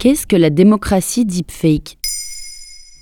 Qu'est-ce que la démocratie deepfake?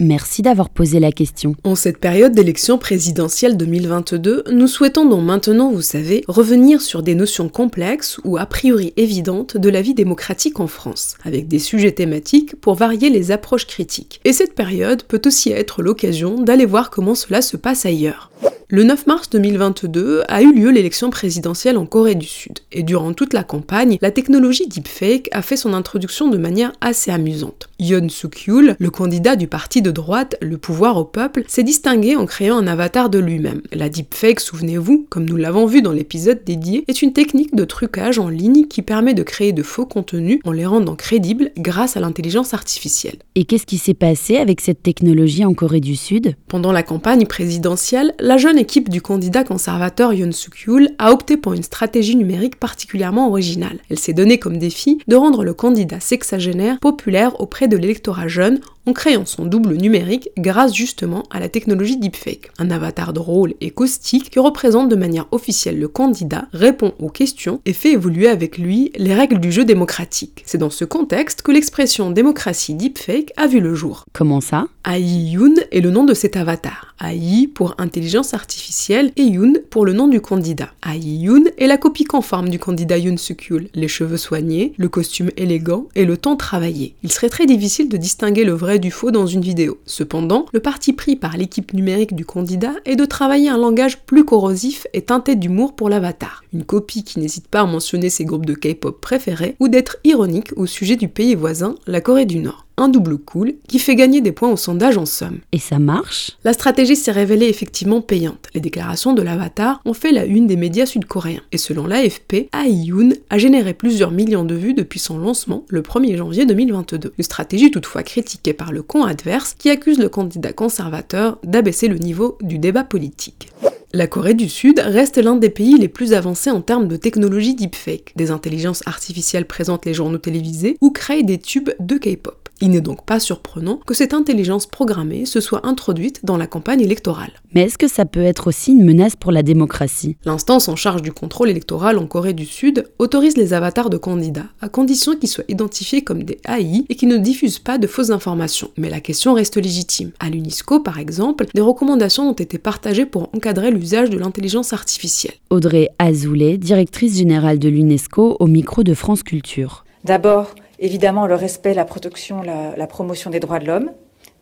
Merci d'avoir posé la question. En cette période d'élection présidentielle 2022, nous souhaitons donc maintenant, vous savez, revenir sur des notions complexes ou a priori évidentes de la vie démocratique en France, avec des sujets thématiques pour varier les approches critiques. Et cette période peut aussi être l'occasion d'aller voir comment cela se passe ailleurs. Le 9 mars 2022 a eu lieu l'élection présidentielle en Corée du Sud, et durant toute la campagne, la technologie deepfake a fait son introduction de manière assez amusante. Yoon Suk-yeol, le candidat du parti de droite Le pouvoir au peuple, s'est distingué en créant un avatar de lui-même. La deepfake, souvenez-vous, comme nous l'avons vu dans l'épisode dédié, est une technique de trucage en ligne qui permet de créer de faux contenus en les rendant crédibles grâce à l'intelligence artificielle. Et qu'est-ce qui s'est passé avec cette technologie en Corée du Sud? Pendant la campagne présidentielle, la jeune l'équipe du candidat conservateur Yoon Suk-yeol a opté pour une stratégie numérique particulièrement originale. Elle s'est donnée comme défi de rendre le candidat sexagénaire populaire auprès de l'électorat jeune en créant son double numérique grâce justement à la technologie deepfake. Un avatar drôle et caustique qui représente de manière officielle le candidat, répond aux questions et fait évoluer avec lui les règles du jeu démocratique. C'est dans ce contexte que l'expression démocratie deepfake a vu le jour. Comment ça? AI Yoon est le nom de cet avatar. AI pour intelligence artificielle et Yoon pour le nom du candidat. AI Yoon est la copie conforme du candidat Yoon Suk-yeol, les cheveux soignés, le costume élégant et le temps travaillé. Il serait très difficile de distinguer le vrai du faux dans une vidéo. Cependant, le parti pris par l'équipe numérique du candidat est de travailler un langage plus corrosif et teinté d'humour pour l'avatar. Une copie qui n'hésite pas à mentionner ses groupes de K-pop préférés ou d'être ironique au sujet du pays voisin, la Corée du Nord un double cool qui fait gagner des points au sondage en somme. Et ça marche? La stratégie s'est révélée effectivement payante. Les déclarations de l'avatar ont fait la une des médias sud-coréens. Et selon l'AFP, Yoon a généré plusieurs millions de vues depuis son lancement le 1er janvier 2022. Une stratégie toutefois critiquée par le camp adverse qui accuse le candidat conservateur d'abaisser le niveau du débat politique. La Corée du Sud reste l'un des pays les plus avancés en termes de technologie deepfake. Des intelligences artificielles présentent les journaux télévisés ou créent des tubes de K-pop. Il n'est donc pas surprenant que cette intelligence programmée se soit introduite dans la campagne électorale. Mais est-ce que ça peut être aussi une menace pour la démocratie? L'instance en charge du contrôle électoral en Corée du Sud autorise les avatars de candidats à condition qu'ils soient identifiés comme des AI et qu'ils ne diffusent pas de fausses informations. Mais la question reste légitime. À l'UNESCO, par exemple, des recommandations ont été partagées pour encadrer l'usage de l'intelligence artificielle. Audrey Azoulay, directrice générale de l'UNESCO au micro de France Culture. D'abord, évidemment le respect, la protection, la, promotion des droits de l'homme,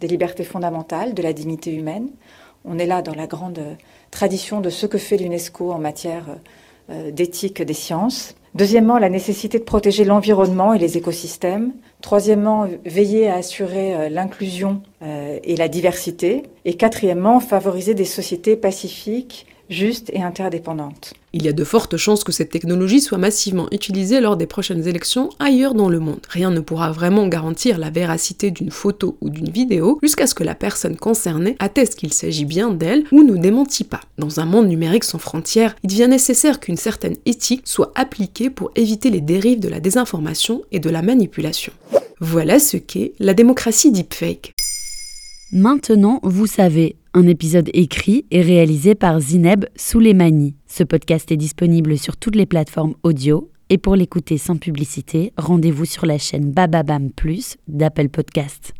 des libertés fondamentales, de la dignité humaine. On est là dans la grande tradition de ce que fait l'UNESCO en matière euh, d'éthique des sciences. Deuxièmement, la nécessité de protéger l'environnement et les écosystèmes. Troisièmement, veiller à assurer euh, l'inclusion euh, et la diversité. Et quatrièmement, favoriser des sociétés pacifiques, juste et interdépendante. Il y a de fortes chances que cette technologie soit massivement utilisée lors des prochaines élections ailleurs dans le monde. Rien ne pourra vraiment garantir la véracité d'une photo ou d'une vidéo jusqu'à ce que la personne concernée atteste qu'il s'agit bien d'elle ou ne démentit pas. Dans un monde numérique sans frontières, il devient nécessaire qu'une certaine éthique soit appliquée pour éviter les dérives de la désinformation et de la manipulation. Voilà ce qu'est la démocratie deepfake. Maintenant, vous savez, un épisode écrit et réalisé par Zineb Souleimani. Ce podcast est disponible sur toutes les plateformes audio et pour l'écouter sans publicité, rendez-vous sur la chaîne Bababam Plus d'Apple Podcast.